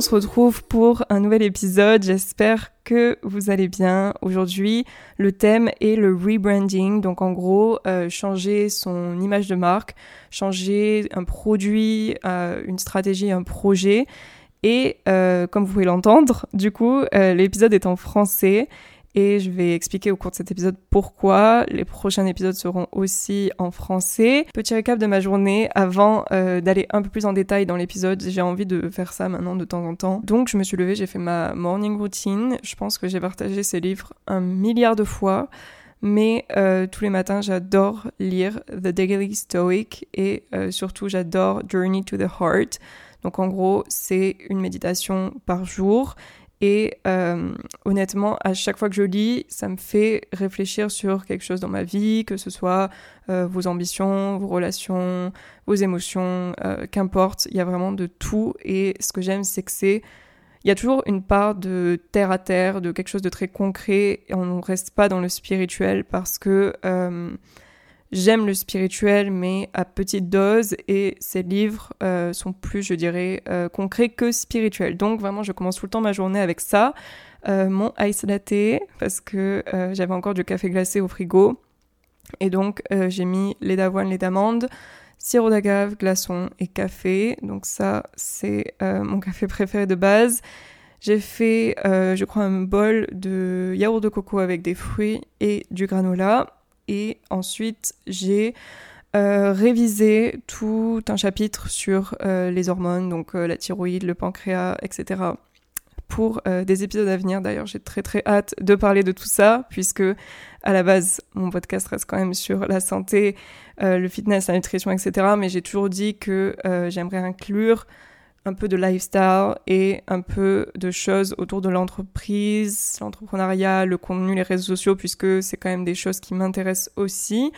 on se retrouve pour un nouvel épisode. J'espère que vous allez bien. Aujourd'hui, le thème est le rebranding. Donc en gros, euh, changer son image de marque, changer un produit, euh, une stratégie, un projet. Et euh, comme vous pouvez l'entendre, du coup, l'épisode est en français et je vais expliquer au cours de cet épisode pourquoi. Les prochains épisodes seront aussi en français. Petit récap de ma journée avant euh, d'aller un peu plus en détail dans l'épisode. J'ai envie de faire ça maintenant de temps en temps. Donc je me suis levée, j'ai fait ma morning routine. Je pense que j'ai partagé ces livres un milliard de fois. Mais euh, tous les matins, j'adore lire The Daily Stoic et euh, surtout j'adore Journey to the Heart. Donc en gros, c'est une méditation par jour et euh, honnêtement, à chaque fois que je lis, ça me fait réfléchir sur quelque chose dans ma vie, que ce soit euh, vos ambitions, vos relations, vos émotions, euh, qu'importe, il y a vraiment de tout. Et ce que j'aime, c'est que c'est... Il y a toujours une part de terre à terre, de quelque chose de très concret, et on ne reste pas dans le spirituel parce que J'aime le spirituel, mais à petite dose, et ces livres euh, sont plus, je dirais, euh, concrets que spirituels. Donc vraiment, je commence tout le temps ma journée avec ça, euh, mon ice latte, parce que j'avais encore du café glacé au frigo, et donc j'ai mis lait d'avoine, lait d'amande, sirop d'agave, glaçon et café. Donc ça, c'est mon café préféré de base. J'ai fait, je crois, un bol de yaourt de coco avec des fruits et du granola et ensuite j'ai euh, révisé tout un chapitre sur euh, les hormones, donc euh, la thyroïde, le pancréas, etc. Pour des épisodes à venir, d'ailleurs, j'ai très très hâte de parler de tout ça, puisque à la base, mon podcast reste quand même sur la santé, le fitness, la nutrition, etc. Mais j'ai toujours dit que j'aimerais inclure un peu de lifestyle et un peu de choses autour de l'entreprise, l'entrepreneuriat, le contenu, les réseaux sociaux, puisque c'est quand même des choses qui m'intéressent aussi.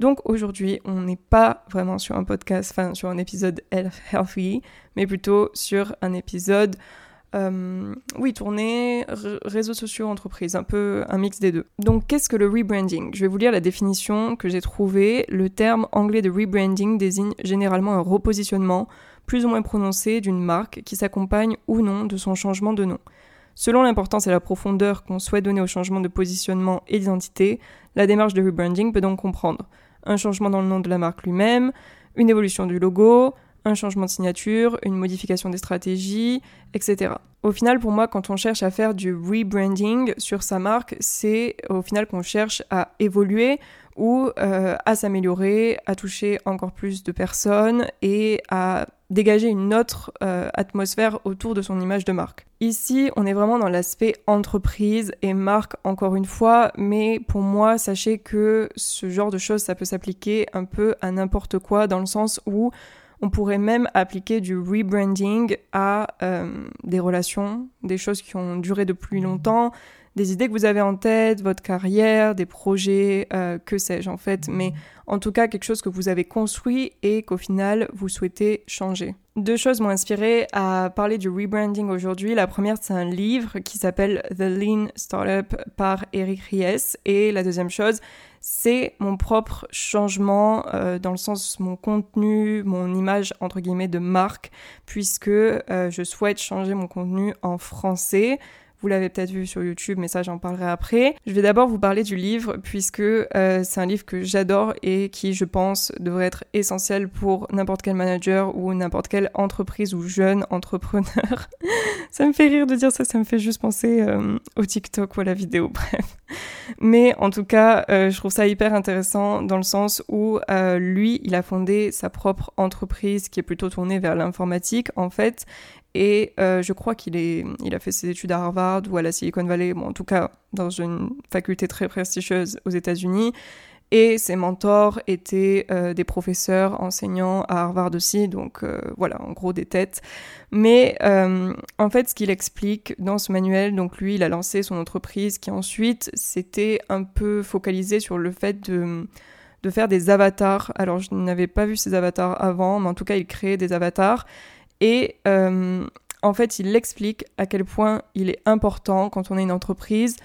Donc aujourd'hui, on n'est pas vraiment sur un podcast, enfin sur un épisode healthy, mais plutôt sur un épisode, euh, oui, tourné réseaux sociaux, entreprise, un peu un mix des deux. Donc qu'est-ce que le rebranding? Je vais vous lire la définition que j'ai trouvée. Le terme anglais de rebranding désigne généralement un repositionnement plus ou moins prononcée d'une marque qui s'accompagne ou non de son changement de nom. Selon l'importance et la profondeur qu'on souhaite donner au changement de positionnement et d'identité, la démarche de rebranding peut donc comprendre un changement dans le nom de la marque lui-même, une évolution du logo, un changement de signature, une modification des stratégies, etc. Au final, pour moi, quand on cherche à faire du rebranding sur sa marque, c'est au final qu'on cherche à évoluer ou euh, à s'améliorer, à toucher encore plus de personnes et à dégager une autre euh, atmosphère autour de son image de marque. Ici, on est vraiment dans l'aspect entreprise et marque encore une fois, mais pour moi, sachez que ce genre de choses, ça peut s'appliquer un peu à n'importe quoi dans le sens où on pourrait même appliquer du rebranding à euh, des relations, des choses qui ont duré depuis longtemps, des idées que vous avez en tête, votre carrière, des projets, euh, que sais-je en fait, mais en tout cas quelque chose que vous avez construit et qu'au final vous souhaitez changer. Deux choses m'ont inspiré à parler du rebranding aujourd'hui. La première, c'est un livre qui s'appelle The Lean Startup par Eric Ries. Et la deuxième chose, c'est mon propre changement euh, dans le sens mon contenu, mon image entre guillemets de marque, puisque euh, je souhaite changer mon contenu en français. Vous l'avez peut-être vu sur YouTube, mais ça j'en parlerai après. Je vais d'abord vous parler du livre puisque euh, c'est un livre que j'adore et qui, je pense, devrait être essentiel pour n'importe quel manager ou n'importe quelle entreprise ou jeune entrepreneur. ça me fait rire de dire ça, ça me fait juste penser euh, au TikTok ou à la vidéo, bref. Mais en tout cas, euh, je trouve ça hyper intéressant dans le sens où lui, il a fondé sa propre entreprise qui est plutôt tournée vers l'informatique en fait et euh, je crois qu'il a fait ses études à Harvard ou à la Silicon Valley, bon, en tout cas dans une faculté très prestigieuse aux États-Unis. Et ses mentors étaient euh, des professeurs enseignants à Harvard aussi, donc euh, voilà, en gros des têtes. Mais en fait, ce qu'il explique dans ce manuel, donc lui, il a lancé son entreprise qui ensuite s'était un peu focalisé sur le fait de de faire des avatars. Alors, je n'avais pas vu ces avatars avant, mais en tout cas, il créait des avatars et euh, en fait, il explique à quel point il est important quand on est une entreprise.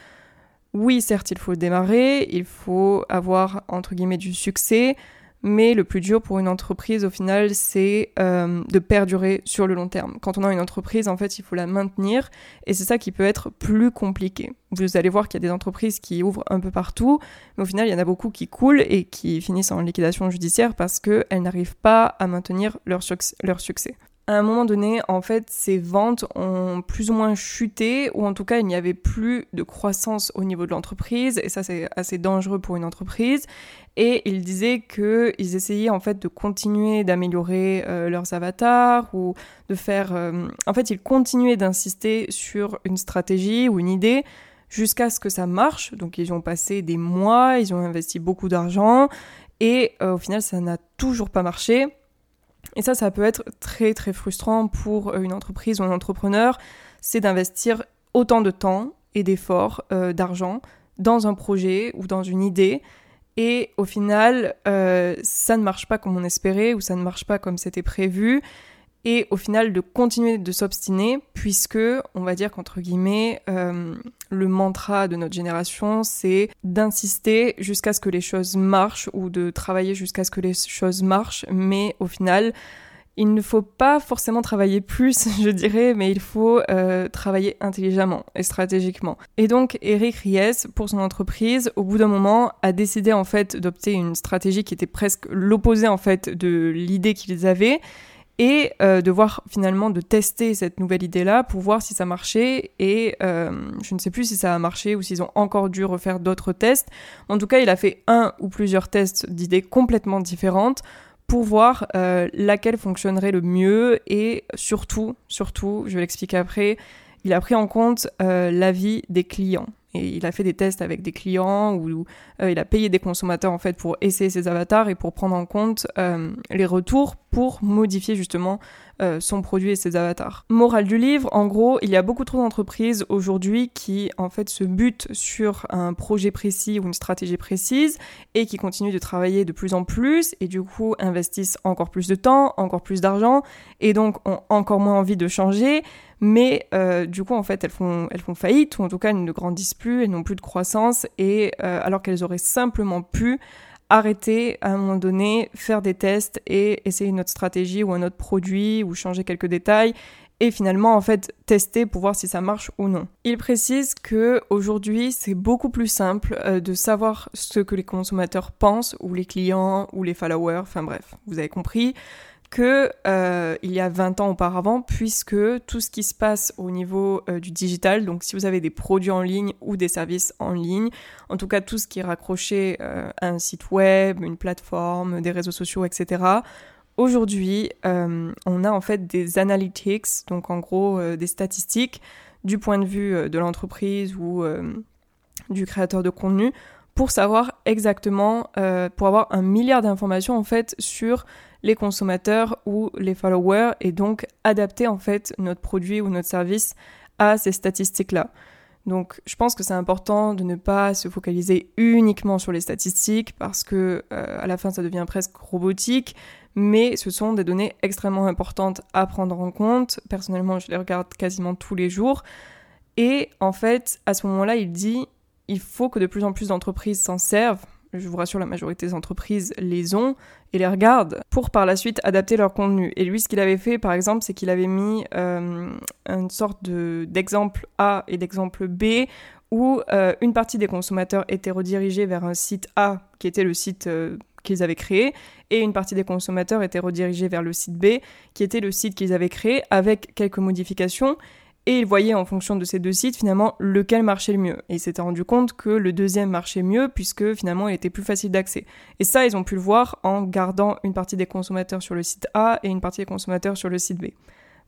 Oui, certes, il faut démarrer, il faut avoir, entre guillemets, du succès, mais le plus dur pour une entreprise au final, c'est euh, de perdurer sur le long terme. Quand on a une entreprise, en fait, il faut la maintenir et c'est ça qui peut être plus compliqué. Vous allez voir qu'il y a des entreprises qui ouvrent un peu partout, mais au final, il y en a beaucoup qui coulent et qui finissent en liquidation judiciaire parce qu'elles n'arrivent pas à maintenir leur, leur succès à un moment donné, en fait, ces ventes ont plus ou moins chuté, ou en tout cas, il n'y avait plus de croissance au niveau de l'entreprise, et ça, c'est assez dangereux pour une entreprise. Et ils disaient qu'ils essayaient en fait de continuer d'améliorer euh, leurs avatars ou de faire. Euh, en fait, ils continuaient d'insister sur une stratégie ou une idée jusqu'à ce que ça marche. Donc, ils ont passé des mois, ils ont investi beaucoup d'argent, et euh, au final, ça n'a toujours pas marché. Et ça, ça peut être très très frustrant pour euh, une entreprise ou un entrepreneur, c'est d'investir autant de temps et d'efforts, euh, d'argent dans un projet ou dans une idée. Et au final, euh, ça ne marche pas comme on espérait ou ça ne marche pas comme c'était prévu et au final de continuer de s'obstiner puisque on va dire qu'entre guillemets le mantra de notre génération c'est d'insister jusqu'à ce que les choses marchent ou de travailler jusqu'à ce que les choses marchent mais au final il ne faut pas forcément travailler plus, je dirais, mais il faut euh, travailler intelligemment et stratégiquement. Et donc, Eric Ries, pour son entreprise, au bout d'un moment, a décidé en fait d'opter une stratégie qui était presque l'opposé en fait de l'idée qu'ils avaient et euh, de voir finalement de tester cette nouvelle idée-là pour voir si ça marchait et euh, je ne sais plus si ça a marché ou s'ils ont encore dû refaire d'autres tests. En tout cas, il a fait un ou plusieurs tests d'idées complètement différentes pour voir euh, laquelle fonctionnerait le mieux et surtout, surtout, je vais l'expliquer après, il a pris en compte l'avis des clients. Et il a fait des tests avec des clients ou euh, il a payé des consommateurs en fait pour essayer ses avatars et pour prendre en compte euh, les retours pour modifier justement euh, son produit et ses avatars. Morale du livre, en gros, il y a beaucoup trop d'entreprises aujourd'hui qui en fait se butent sur un projet précis ou une stratégie précise et qui continuent de travailler de plus en plus et du coup investissent encore plus de temps, encore plus d'argent et donc ont encore moins envie de changer mais euh, du coup en fait elles font, faillite ou en tout cas elles ne grandissent plus, elles n'ont plus de croissance et euh, alors qu'elles auraient simplement pu arrêter à un moment donné, faire des tests et essayer une autre stratégie ou un autre produit ou changer quelques détails et finalement en fait tester pour voir si ça marche ou non. Il précise que aujourd'hui c'est beaucoup plus simple euh, de savoir ce que les consommateurs pensent ou les clients ou les followers, enfin bref, vous avez compris que euh, il y a 20 ans auparavant, puisque tout ce qui se passe au niveau euh, du digital, donc si vous avez des produits en ligne ou des services en ligne, en tout cas tout ce qui est raccroché euh, à un site web, une plateforme, des réseaux sociaux, etc. Aujourd'hui, on a en fait des analytics, donc en gros des statistiques du point de vue de l'entreprise ou du créateur de contenu pour savoir exactement, pour avoir un milliard d'informations en fait sur les consommateurs ou les followers et donc adapter en fait notre produit ou notre service à ces statistiques-là. Donc je pense que c'est important de ne pas se focaliser uniquement sur les statistiques parce que euh, à la fin ça devient presque robotique, mais ce sont des données extrêmement importantes à prendre en compte. Personnellement, je les regarde quasiment tous les jours et en fait, à ce moment-là, il dit il faut que de plus en plus d'entreprises s'en servent je vous rassure, la majorité des entreprises les ont et les regardent pour par la suite adapter leur contenu. Et lui, ce qu'il avait fait, par exemple, c'est qu'il avait mis euh, une sorte d'exemple A et d'exemple B où euh, une partie des consommateurs était redirigée vers un site A, qui était le site euh, qu'ils avaient créé, et une partie des consommateurs était redirigée vers le site B, qui était le site qu'ils avaient créé, avec quelques modifications et il voyait en fonction de ces deux sites finalement lequel marchait le mieux. Et il s'était rendu compte que le deuxième marchait mieux puisque finalement il était plus facile d'accès. Et ça, ils ont pu le voir en gardant une partie des consommateurs sur le site A et une partie des consommateurs sur le site B.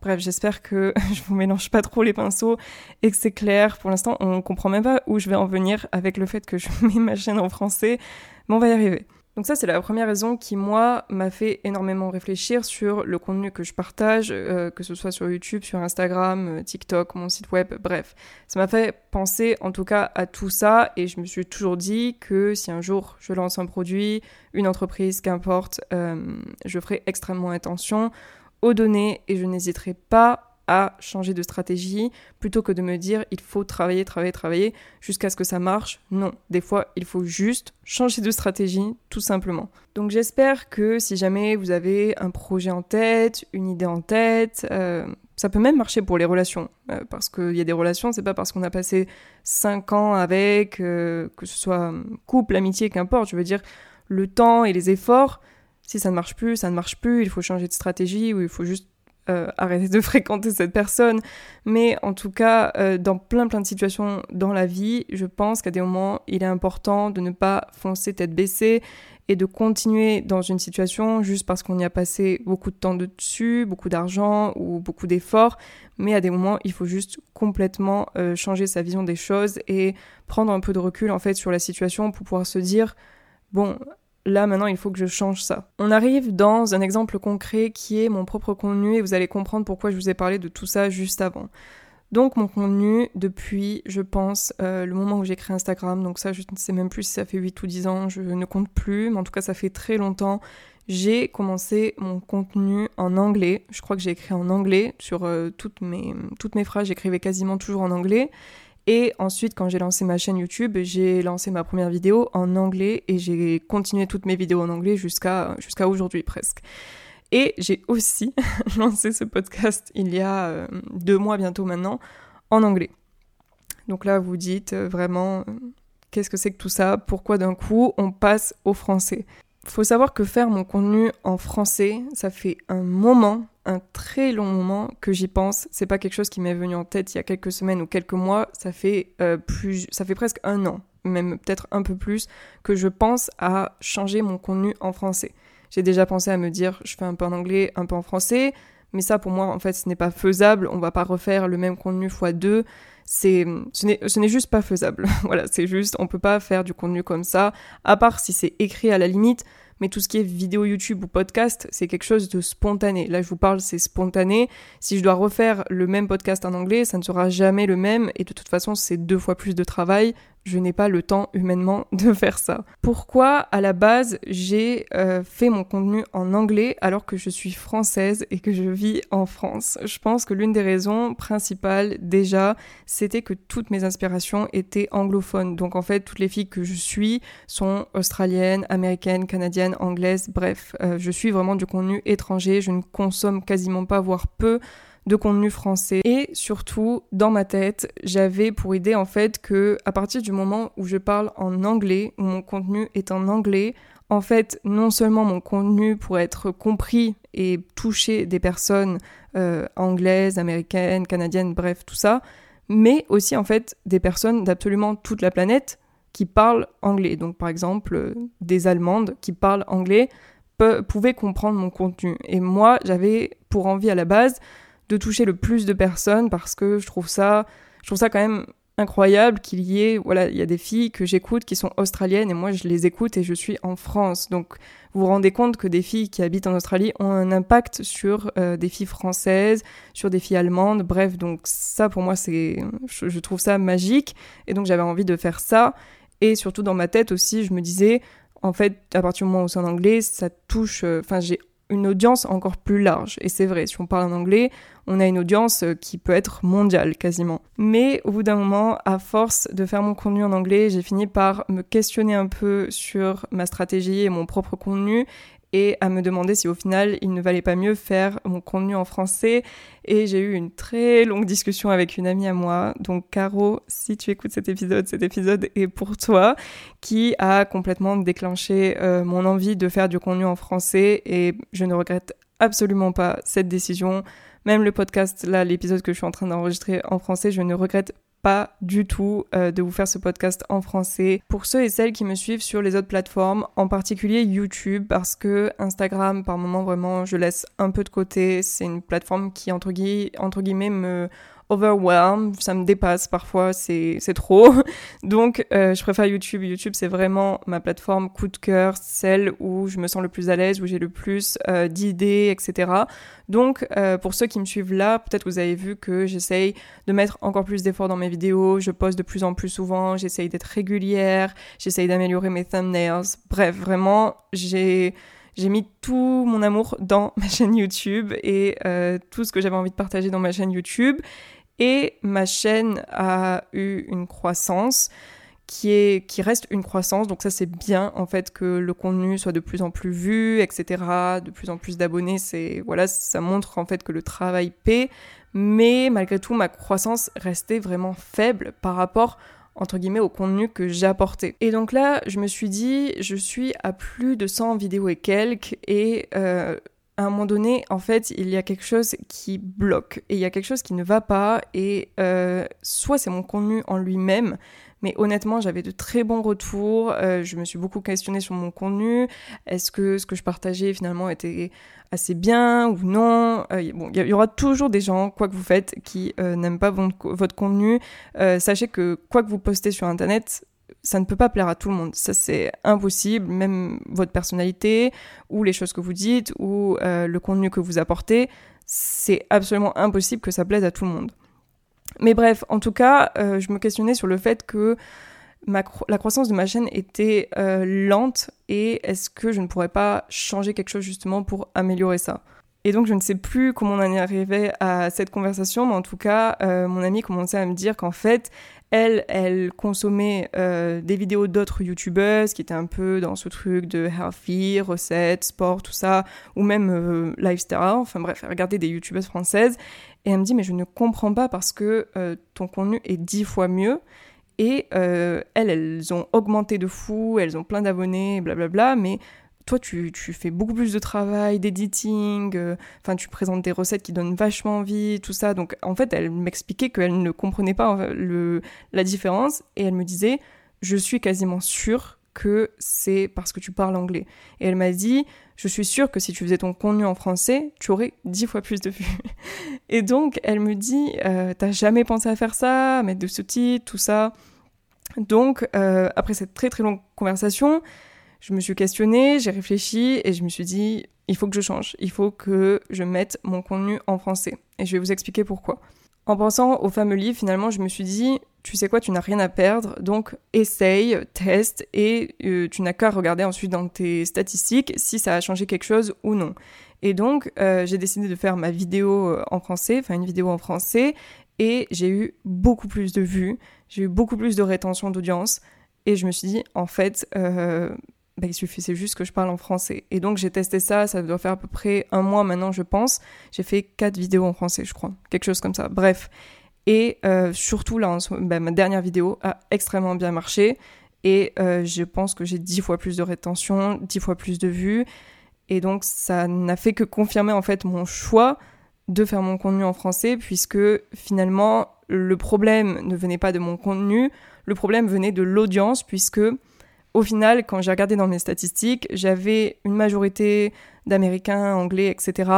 Bref, j'espère que je vous mélange pas trop les pinceaux et que c'est clair. Pour l'instant, on comprend même pas où je vais en venir avec le fait que je mets ma chaîne en français, mais on va y arriver. Donc ça, c'est la première raison qui, moi, m'a fait énormément réfléchir sur le contenu que je partage, euh, que ce soit sur YouTube, sur Instagram, euh, TikTok, mon site web, bref. Ça m'a fait penser en tout cas à tout ça et je me suis toujours dit que si un jour je lance un produit, une entreprise, qu'importe, euh, je ferai extrêmement attention aux données et je n'hésiterai pas changer de stratégie plutôt que de me dire il faut travailler, travailler, travailler jusqu'à ce que ça marche. Non, des fois il faut juste changer de stratégie tout simplement. Donc j'espère que si jamais vous avez un projet en tête, une idée en tête, euh, ça peut même marcher pour les relations, euh, parce qu'il y a des relations, c'est pas parce qu'on a passé 5 ans avec, euh, que ce soit couple, amitié, qu'importe, je veux dire, le temps et les efforts, si ça ne marche plus, ça ne marche plus, il faut changer de stratégie ou il faut juste euh, arrêter de fréquenter cette personne. Mais en tout cas, euh, dans plein plein de situations dans la vie, je pense qu'à des moments, il est important de ne pas foncer tête baissée et de continuer dans une situation juste parce qu'on y a passé beaucoup de temps dessus, beaucoup d'argent ou beaucoup d'efforts. Mais à des moments, il faut juste complètement euh, changer sa vision des choses et prendre un peu de recul en fait sur la situation pour pouvoir se dire bon, là maintenant il faut que je change ça. On arrive dans un exemple concret qui est mon propre contenu et vous allez comprendre pourquoi je vous ai parlé de tout ça juste avant. Donc mon contenu depuis, je pense, euh, le moment où j'ai créé Instagram, donc ça je ne sais même plus si ça fait 8 ou 10 ans, je ne compte plus, mais en tout cas ça fait très longtemps, j'ai commencé mon contenu en anglais. Je crois que j'ai écrit en anglais sur euh, toutes, mes, toutes mes phrases, j'écrivais quasiment toujours en anglais. Et ensuite, quand j'ai lancé ma chaîne YouTube, j'ai lancé ma première vidéo en anglais et j'ai continué toutes mes vidéos en anglais jusqu'à aujourd'hui presque. Et j'ai aussi lancé ce podcast il y a euh, deux mois bientôt maintenant en anglais. Donc là, vous dites vraiment, euh, qu'est-ce que c'est que tout ça? Pourquoi d'un coup on passe au français? Faut savoir que faire mon contenu en français, ça fait un moment un très long moment que j'y pense. C'est pas quelque chose qui m'est venu en tête il y a quelques semaines ou quelques mois. Ça fait euh, plus, ça fait presque un an, même peut-être un peu plus, que je pense à changer mon contenu en français. J'ai déjà pensé à me dire, je fais un peu en anglais, un peu en français, mais ça pour moi en fait ce n'est pas faisable. On va pas refaire le même contenu fois deux. C'est, ce n'est juste pas faisable. voilà, c'est juste, on peut pas faire du contenu comme ça, à part si c'est écrit à la limite mais tout ce qui est vidéo YouTube ou podcast, c'est quelque chose de spontané. Là, je vous parle, c'est spontané. Si je dois refaire le même podcast en anglais, ça ne sera jamais le même, et de toute façon, c'est deux fois plus de travail je n'ai pas le temps humainement de faire ça. Pourquoi à la base j'ai euh, fait mon contenu en anglais alors que je suis française et que je vis en France? Je pense que l'une des raisons principales déjà c'était que toutes mes inspirations étaient anglophones. Donc en fait toutes les filles que je suis sont australiennes, américaines, canadiennes, anglaises, bref, euh, je suis vraiment du contenu étranger, je ne consomme quasiment pas voire peu de contenu français. Et surtout, dans ma tête, j'avais pour idée en fait que à partir du moment où je parle en anglais, où mon contenu est en anglais, en fait, non seulement mon contenu pourrait être compris et toucher des personnes euh, anglaises, américaines, canadiennes, bref, tout ça, mais aussi en fait des personnes d'absolument toute la planète qui parlent anglais. Donc par exemple, euh, des Allemandes qui parlent anglais pouvaient comprendre mon contenu. Et moi, j'avais pour envie à la base de toucher le plus de personnes parce que je trouve ça, je trouve ça quand même incroyable qu'il y ait, voilà, il y a des filles que j'écoute qui sont australiennes et moi je les écoute et je suis en France. Donc vous vous rendez compte que des filles qui habitent en Australie ont un impact sur euh, des filles françaises, sur des filles allemandes, bref, donc ça pour moi c'est, je, je trouve ça magique et donc j'avais envie de faire ça et surtout dans ma tête aussi je me disais, en fait, à partir du moment où c'est en anglais, ça touche, euh, enfin j'ai une audience encore plus large. Et c'est vrai, si on parle en anglais, on a une audience euh, qui peut être mondiale quasiment. Mais au bout d'un moment, à force de faire mon contenu en anglais, j'ai fini par me questionner un peu sur ma stratégie et mon propre contenu et à me demander si au final il ne valait pas mieux faire mon contenu en français. Et j'ai eu une très longue discussion avec une amie à moi, donc Caro, si tu écoutes cet épisode, cet épisode est pour toi, qui a complètement déclenché euh, mon envie de faire du contenu en français et je ne regrette absolument pas cette décision. Même le podcast, là, l'épisode que je suis en train d'enregistrer en français, je ne regrette pas du tout euh, de vous faire ce podcast en français. Pour ceux et celles qui me suivent sur les autres plateformes, en particulier YouTube, parce que Instagram, par moment, vraiment, je laisse un peu de côté. C'est une plateforme qui, entre, entre guillemets, me overwhelm, ça me dépasse parfois, c'est trop. Donc euh, je préfère YouTube. YouTube c'est vraiment ma plateforme coup de cœur, celle où je me sens le plus à l'aise, où j'ai le plus euh, d'idées, etc. Donc euh, pour ceux qui me suivent là, peut-être vous avez vu que j'essaye de mettre encore plus d'efforts dans mes vidéos, je poste de plus en plus souvent, j'essaye d'être régulière, j'essaye d'améliorer mes thumbnails. Bref, vraiment, j'ai j'ai mis tout mon amour dans ma chaîne YouTube et euh, tout ce que j'avais envie de partager dans ma chaîne YouTube. Et ma chaîne a eu une croissance qui, est, qui reste une croissance. Donc ça c'est bien en fait que le contenu soit de plus en plus vu, etc. De plus en plus d'abonnés, c'est voilà, ça montre en fait que le travail paie. Mais malgré tout, ma croissance restait vraiment faible par rapport entre guillemets au contenu que j'apportais. Et donc là, je me suis dit, je suis à plus de 100 vidéos et quelques et euh, à un moment donné, en fait, il y a quelque chose qui bloque et il y a quelque chose qui ne va pas et euh, soit c'est mon contenu en lui-même, mais honnêtement, j'avais de très bons retours. Euh, je me suis beaucoup questionnée sur mon contenu. Est-ce que ce que je partageais finalement était assez bien ou non? Euh, il y, aura toujours des gens, quoi que vous faites, qui n'aiment pas votre contenu. sachez que quoi que vous postez sur Internet, ça ne peut pas plaire à tout le monde. Ça, c'est impossible. Même votre personnalité, ou les choses que vous dites, ou le contenu que vous apportez, c'est absolument impossible que ça plaise à tout le monde. Mais bref, en tout cas, euh, je me questionnais sur le fait que la croissance de ma chaîne était euh, lente et est-ce que je ne pourrais pas changer quelque chose justement pour améliorer ça? Et donc je ne sais plus comment on en est arrivé à cette conversation, mais en tout cas, euh, mon amie commençait à me dire qu'en fait, elle, elle consommait des vidéos d'autres youtubeuses qui étaient un peu dans ce truc de healthy, recettes, sport, tout ça, ou même lifestyle, enfin bref, elle regardait des youtubeuses françaises, et elle me dit, mais je ne comprends pas parce que euh, ton contenu est dix fois mieux. Et euh, elles, elles ont augmenté de fou, elles ont plein d'abonnés, blablabla, mais toi, tu, fais beaucoup plus de travail, d'editing, euh, enfin, tu présentes des recettes qui donnent vachement envie, tout ça. Donc, en fait, elle m'expliquait qu'elle ne comprenait pas la différence et elle me disait, je suis quasiment sûre que c'est parce que tu parles anglais. Et elle m'a dit, je suis sûre que si tu faisais ton contenu en français, tu aurais dix fois plus de vues. Et donc, elle me dit, euh, t'as jamais pensé à faire ça, mettre de sous-titres, tout ça. Donc, euh, après cette très très longue conversation, je me suis questionnée, j'ai réfléchi et je me suis dit, il faut que je change, il faut que je mette mon contenu en français. Et je vais vous expliquer pourquoi. En pensant au fameux livre, finalement, je me suis dit, tu sais quoi, tu n'as rien à perdre, donc essaye, teste, et euh, tu n'as qu'à regarder ensuite dans tes statistiques si ça a changé quelque chose ou non. Et donc, euh, j'ai décidé de faire ma vidéo euh, en français, enfin une vidéo en français, et j'ai eu beaucoup plus de vues, j'ai eu beaucoup plus de rétention d'audience, et je me suis dit, en fait, bah, il suffisait juste que je parle en français. Et donc j'ai testé ça, ça doit faire à peu près un mois maintenant, je pense. J'ai fait quatre vidéos en français, je crois. Quelque chose comme ça. Bref. Et euh, surtout, là, bah, ma dernière vidéo a extrêmement bien marché. Et euh, je pense que j'ai dix fois plus de rétention, dix fois plus de vues. Et donc, ça n'a fait que confirmer en fait mon choix de faire mon contenu en français, puisque finalement, le problème ne venait pas de mon contenu, le problème venait de l'audience, puisque au final, quand j'ai regardé dans mes statistiques, j'avais une majorité d'Américains, Anglais, etc.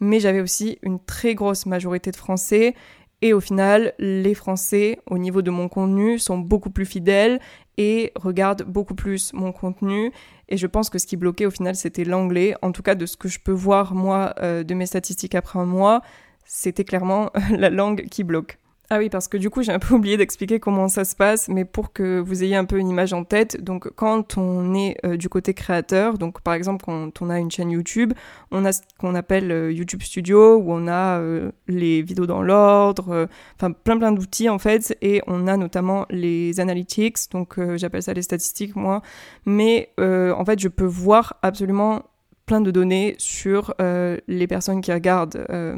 Mais j'avais aussi une très grosse majorité de Français. Et au final, les Français, au niveau de mon contenu, sont beaucoup plus fidèles et regardent beaucoup plus mon contenu. Et je pense que ce qui bloquait au final, c'était l'anglais. En tout cas, de ce que je peux voir, moi, euh, de mes statistiques après un mois, c'était clairement la langue qui bloque. Ah oui, parce que du coup, j'ai un peu oublié d'expliquer comment ça se passe, mais pour que vous ayez un peu une image en tête, donc quand on est euh, du côté créateur, donc par exemple quand on a une chaîne YouTube, on a ce qu'on appelle euh, YouTube Studio, où on a euh, les vidéos dans l'ordre, enfin plein plein d'outils en fait, et on a notamment les analytics, donc j'appelle ça les statistiques moi, mais en fait je peux voir absolument plein de données sur euh, les personnes qui regardent euh,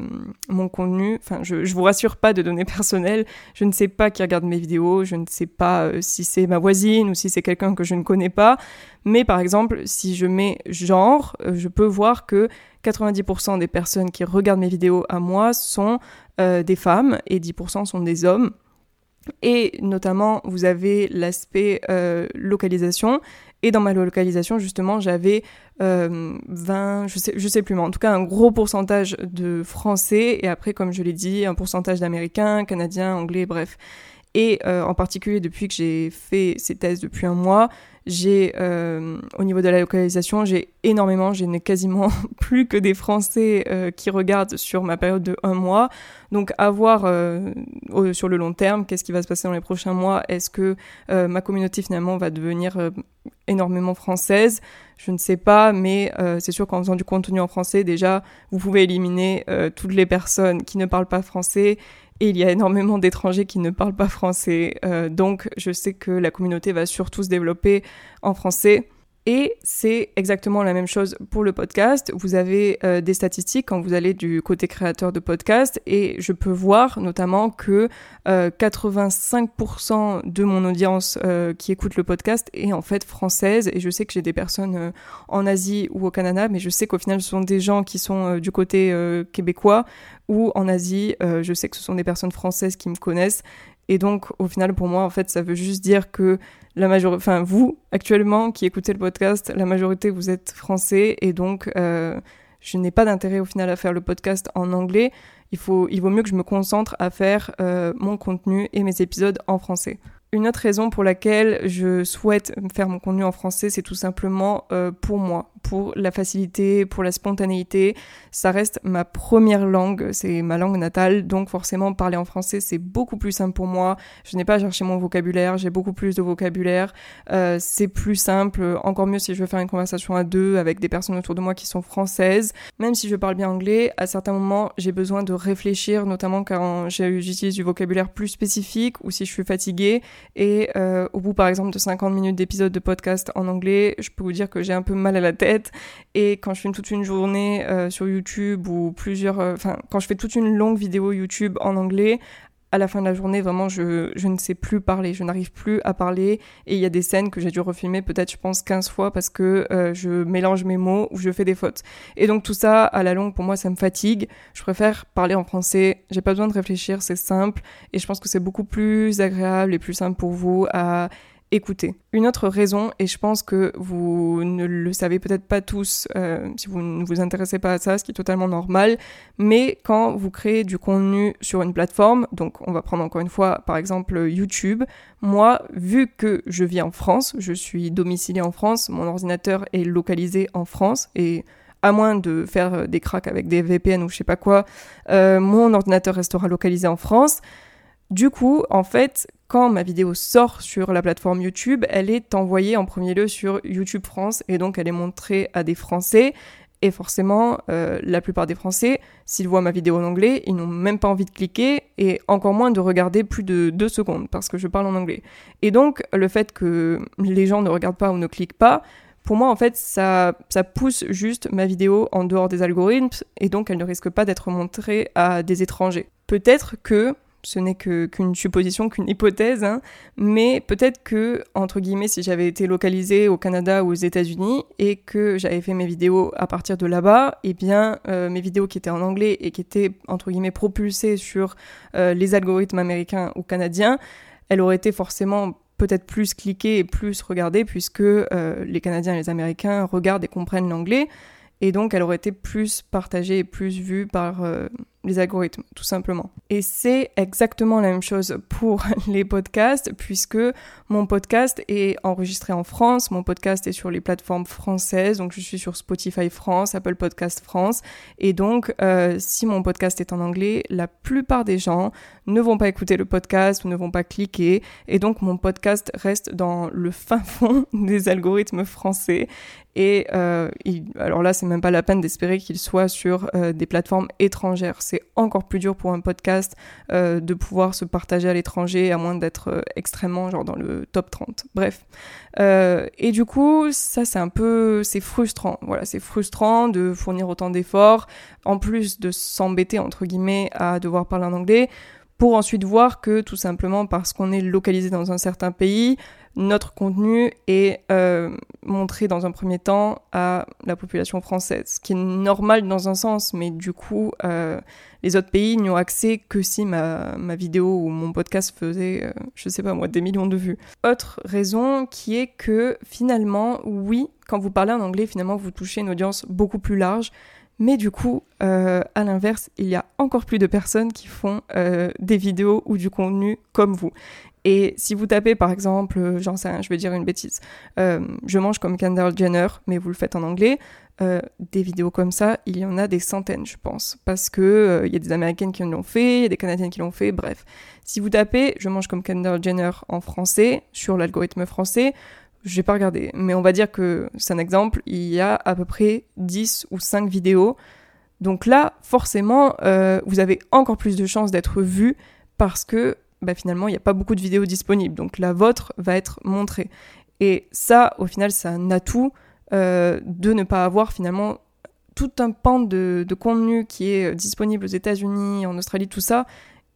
mon contenu. Enfin, je, je vous rassure pas de données personnelles. Je ne sais pas qui regarde mes vidéos. Je ne sais pas euh, si c'est ma voisine ou si c'est quelqu'un que je ne connais pas. Mais par exemple, si je mets genre, je peux voir que 90% des personnes qui regardent mes vidéos à moi sont des femmes et 10% sont des hommes. Et notamment, vous avez l'aspect localisation et dans ma localisation, justement, j'avais 20, euh, je sais, je sais plus, mais en tout cas un gros pourcentage de Français, et après, comme je l'ai dit, un pourcentage d'Américains, Canadiens, Anglais, bref. Et en particulier depuis que j'ai fait ces tests depuis un mois, j'ai euh, au niveau de la localisation, j'ai énormément, j'ai quasiment plus que des Français euh, qui regardent sur ma période de un mois. Donc à voir euh, sur le long terme, qu'est-ce qui va se passer dans les prochains mois Est-ce que ma communauté finalement va devenir énormément française? Je ne sais pas, mais c'est sûr qu'en faisant du contenu en français, déjà, vous pouvez éliminer toutes les personnes qui ne parlent pas français et il y a énormément d'étrangers qui ne parlent pas français. Euh, donc je sais que la communauté va surtout se développer en français. Et c'est exactement la même chose pour le podcast. Vous avez euh, des statistiques quand vous allez du côté créateur de podcast. Et je peux voir notamment que 85% euh, de mon audience euh, qui écoute le podcast est en fait française. Et je sais que j'ai des personnes en Asie ou au Canada, mais je sais qu'au final ce sont des gens qui sont du côté québécois ou en Asie, je sais que ce sont des personnes françaises qui me connaissent et donc, au final, pour moi, en fait, ça veut juste dire que la majorité, enfin, vous, actuellement, qui écoutez le podcast, la majorité, vous êtes français, et donc, euh, je n'ai pas d'intérêt, au final, à faire le podcast en anglais. Il, faut, il vaut mieux que je me concentre à faire euh, mon contenu et mes épisodes en français. Une autre raison pour laquelle je souhaite faire mon contenu en français, c'est tout simplement euh, pour moi, pour la facilité, pour la spontanéité. Ça reste ma première langue, c'est ma langue natale, donc forcément parler en français c'est beaucoup plus simple pour moi. Je n'ai pas cherché mon vocabulaire, j'ai beaucoup plus de vocabulaire. Euh, c'est plus simple, encore mieux si je veux faire une conversation à deux avec des personnes autour de moi qui sont françaises. Même si je parle bien anglais, à certains moments j'ai besoin de réfléchir, notamment quand j'utilise du vocabulaire plus spécifique ou si je suis fatiguée. Et euh, au bout, par exemple, de 50 minutes d'épisode de podcast en anglais, je peux vous dire que j'ai un peu mal à la tête. Et quand je fais toute une journée euh, sur YouTube ou plusieurs... Euh, enfin, quand je fais toute une longue vidéo YouTube en anglais, à la fin de la journée, vraiment, je, je ne sais plus parler, je n'arrive plus à parler. Et il y a des scènes que j'ai dû refilmer peut-être, je pense, 15 fois parce que euh, je mélange mes mots ou je fais des fautes. Et donc tout ça, à la longue, pour moi, ça me fatigue. Je préfère parler en français. J'ai pas besoin de réfléchir, c'est simple. Et je pense que c'est beaucoup plus agréable et plus simple pour vous à écouter. Une autre raison, et je pense que vous ne le savez peut-être pas tous euh, si vous ne vous intéressez pas à ça, ce qui est totalement normal, mais quand vous créez du contenu sur une plateforme, donc on va prendre encore une fois par exemple YouTube, moi, vu que je vis en France, je suis domicilié en France, mon ordinateur est localisé en France et à moins de faire des cracks avec des VPN ou je sais pas quoi, euh, mon ordinateur restera localisé en France. Du coup, en fait, quand ma vidéo sort sur la plateforme YouTube, elle est envoyée en premier lieu sur YouTube France et donc elle est montrée à des Français. Et forcément, euh, la plupart des Français, s'ils voient ma vidéo en anglais, ils n'ont même pas envie de cliquer et encore moins de regarder plus de deux secondes parce que je parle en anglais. Et donc, le fait que les gens ne regardent pas ou ne cliquent pas, pour moi, en fait, ça, ça pousse juste ma vidéo en dehors des algorithmes et donc elle ne risque pas d'être montrée à des étrangers. Peut-être que ce n'est qu'une supposition, qu'une hypothèse, hein. mais peut-être que, entre guillemets, si j'avais été localisée au Canada ou aux États-Unis et que j'avais fait mes vidéos à partir de là-bas, eh bien, euh, mes vidéos qui étaient en anglais et qui étaient, entre guillemets, propulsées sur euh, les algorithmes américains ou canadiens, elles auraient été forcément peut-être plus cliquées et plus regardées puisque euh, les Canadiens et les Américains regardent et comprennent l'anglais. Et donc, elle aurait été plus partagée et plus vue par les algorithmes, tout simplement. Et c'est exactement la même chose pour les podcasts, puisque mon podcast est enregistré en France, mon podcast est sur les plateformes françaises, donc je suis sur Spotify France, Apple Podcast France, et donc euh, si mon podcast est en anglais, la plupart des gens ne vont pas écouter le podcast ou ne vont pas cliquer, et donc mon podcast reste dans le fin fond des algorithmes français. Et euh, alors là, c'est même pas la peine d'espérer qu'il soit sur euh, des plateformes étrangères. Encore plus dur pour un podcast euh, de pouvoir se partager à l'étranger, à moins d'être euh, extrêmement genre dans le top 30. Bref. Euh, et du coup, ça c'est un peu, c'est frustrant. Voilà, c'est frustrant de fournir autant d'efforts, en plus de s'embêter entre guillemets à devoir parler en anglais, pour ensuite voir que tout simplement parce qu'on est localisé dans un certain pays, notre contenu est euh, montré dans un premier temps à la population française, ce qui est normal dans un sens, mais du coup, euh, les autres pays n'y ont accès que si ma, vidéo ou mon podcast faisait, euh, je sais pas moi, des millions de vues. Autre raison qui est que finalement, oui, quand vous parlez en anglais, finalement, vous touchez une audience beaucoup plus large, Mais du coup, euh, à l'inverse, il y a encore plus de personnes qui font euh, des vidéos ou du contenu comme vous. Et si vous tapez par exemple, euh, j'en sais je vais dire une bêtise, je mange comme Kendall Jenner, mais vous le faites en anglais, des vidéos comme ça, il y en a des centaines, je pense. Parce que il y a des Américaines qui l'ont fait, il y a des Canadiennes qui l'ont fait, bref. Si vous tapez je mange comme Kendall Jenner en français, sur l'algorithme français, je vais pas regarder, mais on va dire que c'est un exemple, il y a à peu près 10 ou 5 vidéos. Donc là, forcément, euh, vous avez encore plus de chances d'être vu parce que bah, finalement, il n'y a pas beaucoup de vidéos disponibles. Donc la vôtre va être montrée. Et ça, au final, c'est un atout euh, de ne pas avoir finalement tout un pan de, de contenu qui est disponible aux États-Unis, en Australie, tout ça,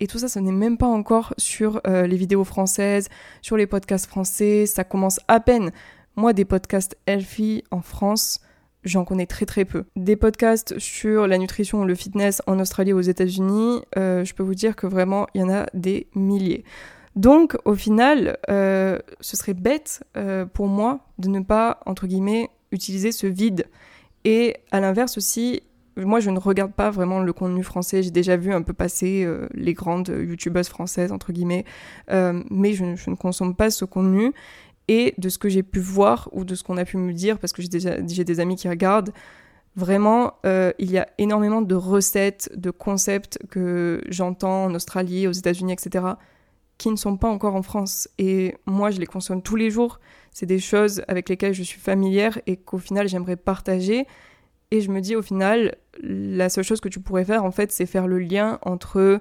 et tout ça, ce n'est même pas encore sur euh, les vidéos françaises, sur les podcasts français, ça commence à peine. Moi, des podcasts healthy en France, j'en connais très très peu. Des podcasts sur la nutrition ou le fitness en Australie ou aux États-Unis, euh, je peux vous dire que vraiment, il y en a des milliers. Donc, au final, euh, ce serait bête pour moi de ne pas, entre guillemets, utiliser ce vide. Et à l'inverse aussi, moi, je ne regarde pas vraiment le contenu français. J'ai déjà vu un peu passer euh, les grandes youtubeuses françaises, entre guillemets, euh, mais je, ne consomme pas ce contenu. Et de ce que j'ai pu voir ou de ce qu'on a pu me dire, parce que j'ai des amis qui regardent, vraiment, euh, il y a énormément de recettes, de concepts que j'entends en Australie, aux États-Unis, etc., qui ne sont pas encore en France. Et moi, je les consomme tous les jours. C'est des choses avec lesquelles je suis familière et qu'au final, j'aimerais partager. Et je me dis au final, la seule chose que tu pourrais faire, en fait, c'est faire le lien entre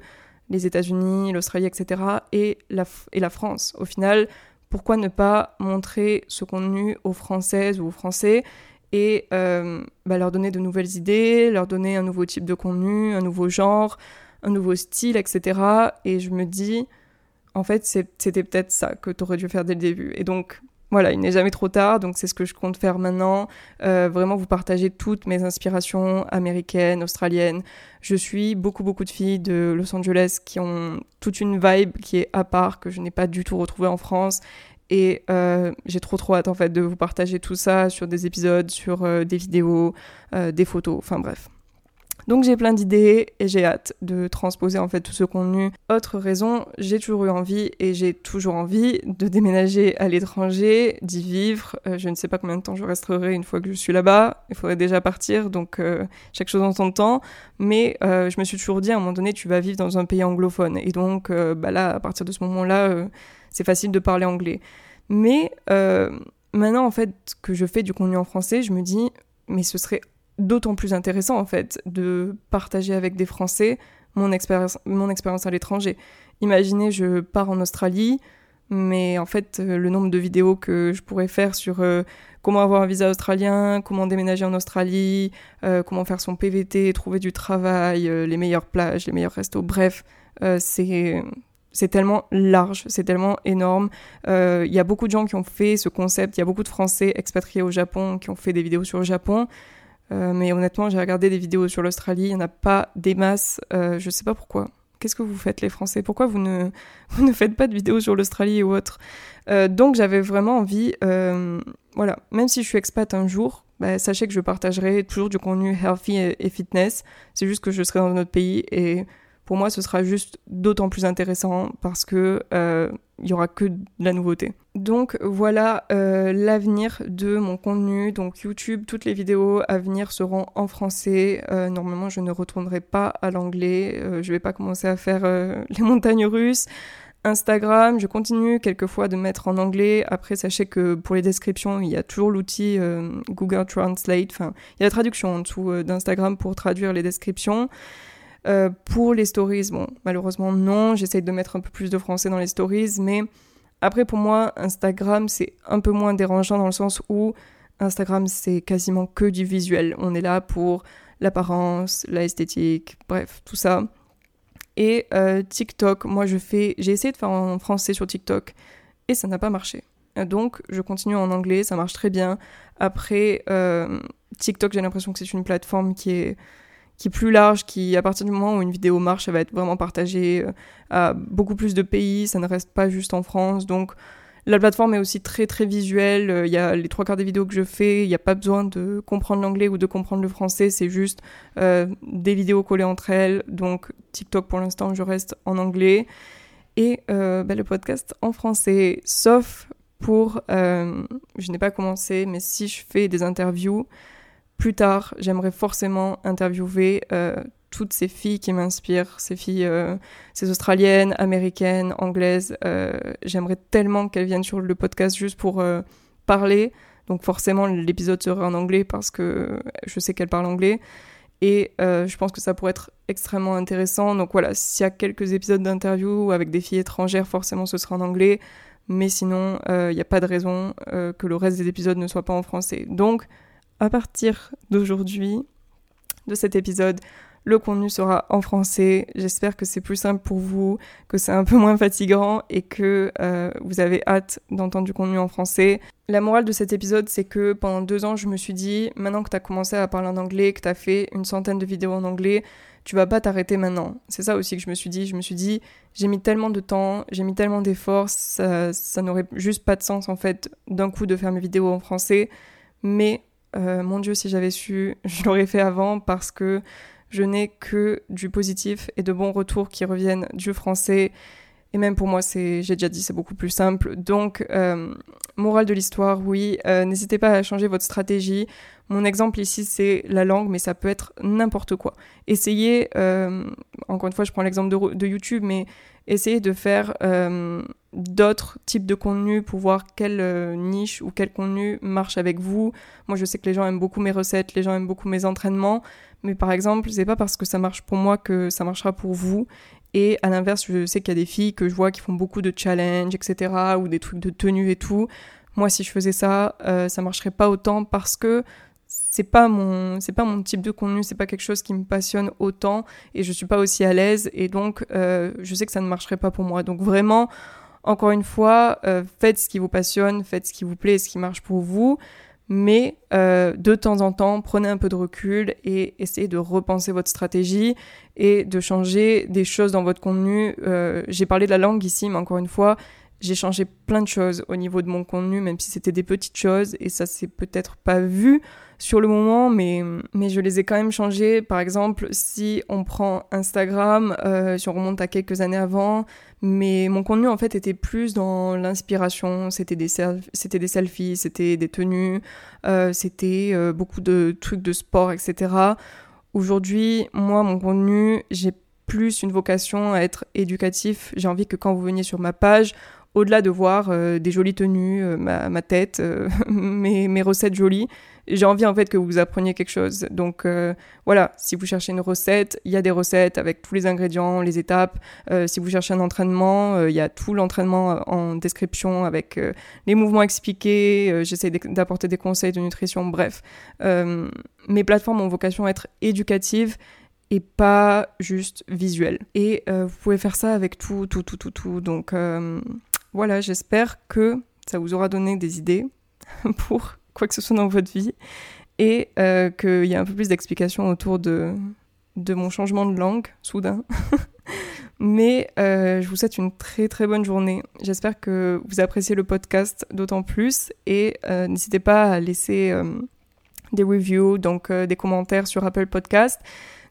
les États-Unis, l'Australie, etc., et la, et la France. Au final, pourquoi ne pas montrer ce contenu aux Françaises ou aux Français et euh, bah, leur donner de nouvelles idées, leur donner un nouveau type de contenu, un nouveau genre, un nouveau style, etc. Et je me dis, en fait, c'était peut-être ça que tu aurais dû faire dès le début. Et donc, voilà, il n'est jamais trop tard, donc c'est ce que je compte faire maintenant. Euh, vraiment vous partager toutes mes inspirations américaines, australiennes. Je suis beaucoup, beaucoup de filles de Los Angeles qui ont toute une vibe qui est à part, que je n'ai pas du tout retrouvée en France. Et euh, j'ai trop, trop hâte en fait de vous partager tout ça sur des épisodes, sur euh, des vidéos, des photos, enfin bref. Donc j'ai plein d'idées et j'ai hâte de transposer en fait tout ce contenu. Autre raison, j'ai toujours eu envie et j'ai toujours envie de déménager à l'étranger, d'y vivre. Euh, je ne sais pas combien de temps je resterai une fois que je suis là-bas. Il faudrait déjà partir, donc euh, chaque chose en son temps. Mais euh, je me suis toujours dit à un moment donné, tu vas vivre dans un pays anglophone. Et donc bah là, à partir de ce moment-là, c'est facile de parler anglais. Mais maintenant en fait que je fais du contenu en français, je me dis, mais ce serait d'autant plus intéressant en fait de partager avec des Français mon expérience, mon expérience à l'étranger. Imaginez, je pars en Australie, mais en fait, euh, le nombre de vidéos que je pourrais faire sur euh, comment avoir un visa australien, comment déménager en Australie, euh, comment faire son PVT, trouver du travail, les meilleures plages, les meilleurs restos, bref, c'est c'est tellement large, c'est tellement énorme. Il y a beaucoup de gens qui ont fait ce concept, il y a beaucoup de Français expatriés au Japon qui ont fait des vidéos sur le Japon. Euh, mais honnêtement, j'ai regardé des vidéos sur l'Australie, il n'y en a pas des masses, euh, je sais pas pourquoi. Qu'est-ce que vous faites les Français? Pourquoi vous ne, vous ne faites pas de vidéos sur l'Australie ou autre? Euh, Donc j'avais vraiment envie, euh, voilà, même si je suis expat un jour, bah, sachez que je partagerai toujours du contenu healthy et fitness. C'est juste que je serai dans un autre pays et pour moi, ce sera juste d'autant plus intéressant parce que il y aura que de la nouveauté. Donc voilà euh, l'avenir de mon contenu. Donc YouTube, toutes les vidéos à venir seront en français. Euh, normalement, je ne retournerai pas à l'anglais. je vais pas commencer à faire les montagnes russes. Instagram, je continue quelquefois de mettre en anglais. Après, sachez que pour les descriptions, il y a toujours l'outil Google Translate. Enfin, il y a la traduction en dessous d'Instagram pour traduire les descriptions. Euh, pour les stories, bon, malheureusement non, j'essaye de mettre un peu plus de français dans les stories, mais après pour moi, Instagram c'est un peu moins dérangeant dans le sens où Instagram c'est quasiment que du visuel. On est là pour l'apparence, l'esthétique, bref, tout ça. Et euh, TikTok, moi je fais, j'ai essayé de faire en français sur TikTok et ça n'a pas marché. Donc je continue en anglais, ça marche très bien. Après, euh, TikTok, j'ai l'impression que c'est une plateforme qui est qui est plus large, qui à partir du moment où une vidéo marche, elle va être vraiment partagée euh, à beaucoup plus de pays, ça ne reste pas juste en France. Donc La plateforme est aussi très très visuelle. Euh, il y a les trois quarts des vidéos que je fais. Il n'y a pas besoin de comprendre l'anglais ou de comprendre le français. C'est juste euh, des vidéos collées entre elles. Donc TikTok pour l'instant, je reste en anglais. Et bah, le podcast en français. Sauf pour... je n'ai pas commencé, mais si je fais des interviews, plus tard, j'aimerais forcément interviewer toutes ces filles qui m'inspirent, ces filles, euh, ces australiennes, américaines, anglaises. Euh, j'aimerais tellement qu'elles viennent sur le podcast juste pour euh, parler. Donc forcément, l'épisode serait en anglais parce que je sais qu'elles parlent anglais. Et je pense que ça pourrait être extrêmement intéressant. Donc voilà, s'il y a quelques épisodes d'interview avec des filles étrangères, forcément ce sera en anglais. Mais sinon, il n'y a pas de raison que le reste des épisodes ne soit pas en français. Donc, à partir d'aujourd'hui, de cet épisode, le contenu sera en français. J'espère que c'est plus simple pour vous, que c'est un peu moins fatigant et que euh, vous avez hâte d'entendre du contenu en français. La morale de cet épisode, c'est que pendant deux ans, je me suis dit, maintenant que tu as commencé à parler en anglais, que tu as fait une centaine de vidéos en anglais, tu vas pas t'arrêter maintenant. C'est ça aussi que je me suis dit. Je me suis dit, j'ai mis tellement de temps, j'ai mis tellement d'efforts, ça, n'aurait juste pas de sens en fait d'un coup de faire mes vidéos en français. Mais euh, mon Dieu, si j'avais su, je l'aurais fait avant parce que je n'ai que du positif et de bons retours qui reviennent du français. Et même pour moi, c'est, j'ai déjà dit, c'est beaucoup plus simple. Donc, euh, morale de l'histoire, oui, euh, n'hésitez pas à changer votre stratégie. Mon exemple ici, c'est la langue, mais ça peut être n'importe quoi. Essayez, encore une fois, je prends l'exemple de, YouTube, mais essayez de faire d'autres types de contenus pour voir quelle niche ou quel contenu marche avec vous. Moi, je sais que les gens aiment beaucoup mes recettes, les gens aiment beaucoup mes entraînements. Mais par exemple, c'est pas parce que ça marche pour moi que ça marchera pour vous. Et à l'inverse, je sais qu'il y a des filles que je vois qui font beaucoup de challenges, etc., ou des trucs de tenue et tout. Moi, si je faisais ça, euh, ça marcherait pas autant parce que c'est pas mon c'est pas mon type de contenu, c'est pas quelque chose qui me passionne autant et je suis pas aussi à l'aise et donc euh, je sais que ça ne marcherait pas pour moi. Donc vraiment, encore une fois, euh, faites ce qui vous passionne, faites ce qui vous plaît, ce qui marche pour vous mais euh, de temps en temps, prenez un peu de recul et essayez de repenser votre stratégie et de changer des choses dans votre contenu. J'ai parlé de la langue ici, mais encore une fois, j'ai changé plein de choses au niveau de mon contenu, même si c'était des petites choses et ça s'est peut-être pas vu sur le moment, mais, mais je les ai quand même changées. Par exemple, si on prend Instagram, euh, si on remonte à quelques années avant, mais mon contenu en fait était plus dans l'inspiration. C'était des, des selfies, c'était des tenues, euh, c'était euh, beaucoup de trucs de sport, etc. Aujourd'hui, moi, mon contenu, j'ai plus une vocation à être éducatif. J'ai envie que quand vous veniez sur ma page, au-delà de voir euh, des jolies tenues, euh, ma, tête, euh, mes, recettes jolies, j'ai envie en fait que vous appreniez quelque chose. Donc voilà, si vous cherchez une recette, il y a des recettes avec tous les ingrédients, les étapes. si vous cherchez un entraînement, il y a tout l'entraînement en description avec les mouvements expliqués. J'essaie d'apporter des conseils de nutrition. Bref, mes plateformes ont vocation à être éducatives et pas juste visuelles. Et vous pouvez faire ça avec tout, tout, tout, tout, tout. Donc voilà, j'espère que ça vous aura donné des idées pour quoi que ce soit dans votre vie et euh, qu'il y a un peu plus d'explications autour de, mon changement de langue soudain. Mais euh, je vous souhaite une très très bonne journée. J'espère que vous appréciez le podcast d'autant plus et euh, n'hésitez pas à laisser des reviews, donc des commentaires sur Apple Podcast.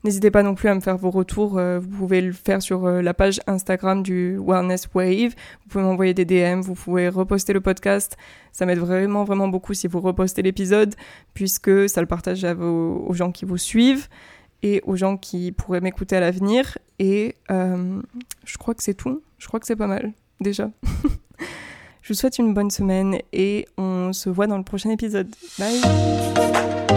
N'hésitez pas non plus à me faire vos retours. Euh, vous pouvez le faire sur euh, la page Instagram du Wellness Wave. Vous pouvez m'envoyer des DM. Vous pouvez reposter le podcast. Ça m'aide vraiment, vraiment beaucoup si vous repostez l'épisode, puisque ça le partage aux gens qui vous suivent et aux gens qui pourraient m'écouter à l'avenir. Et euh, je crois que c'est tout. Je crois que c'est pas mal, déjà. je vous souhaite une bonne semaine et on se voit dans le prochain épisode. Bye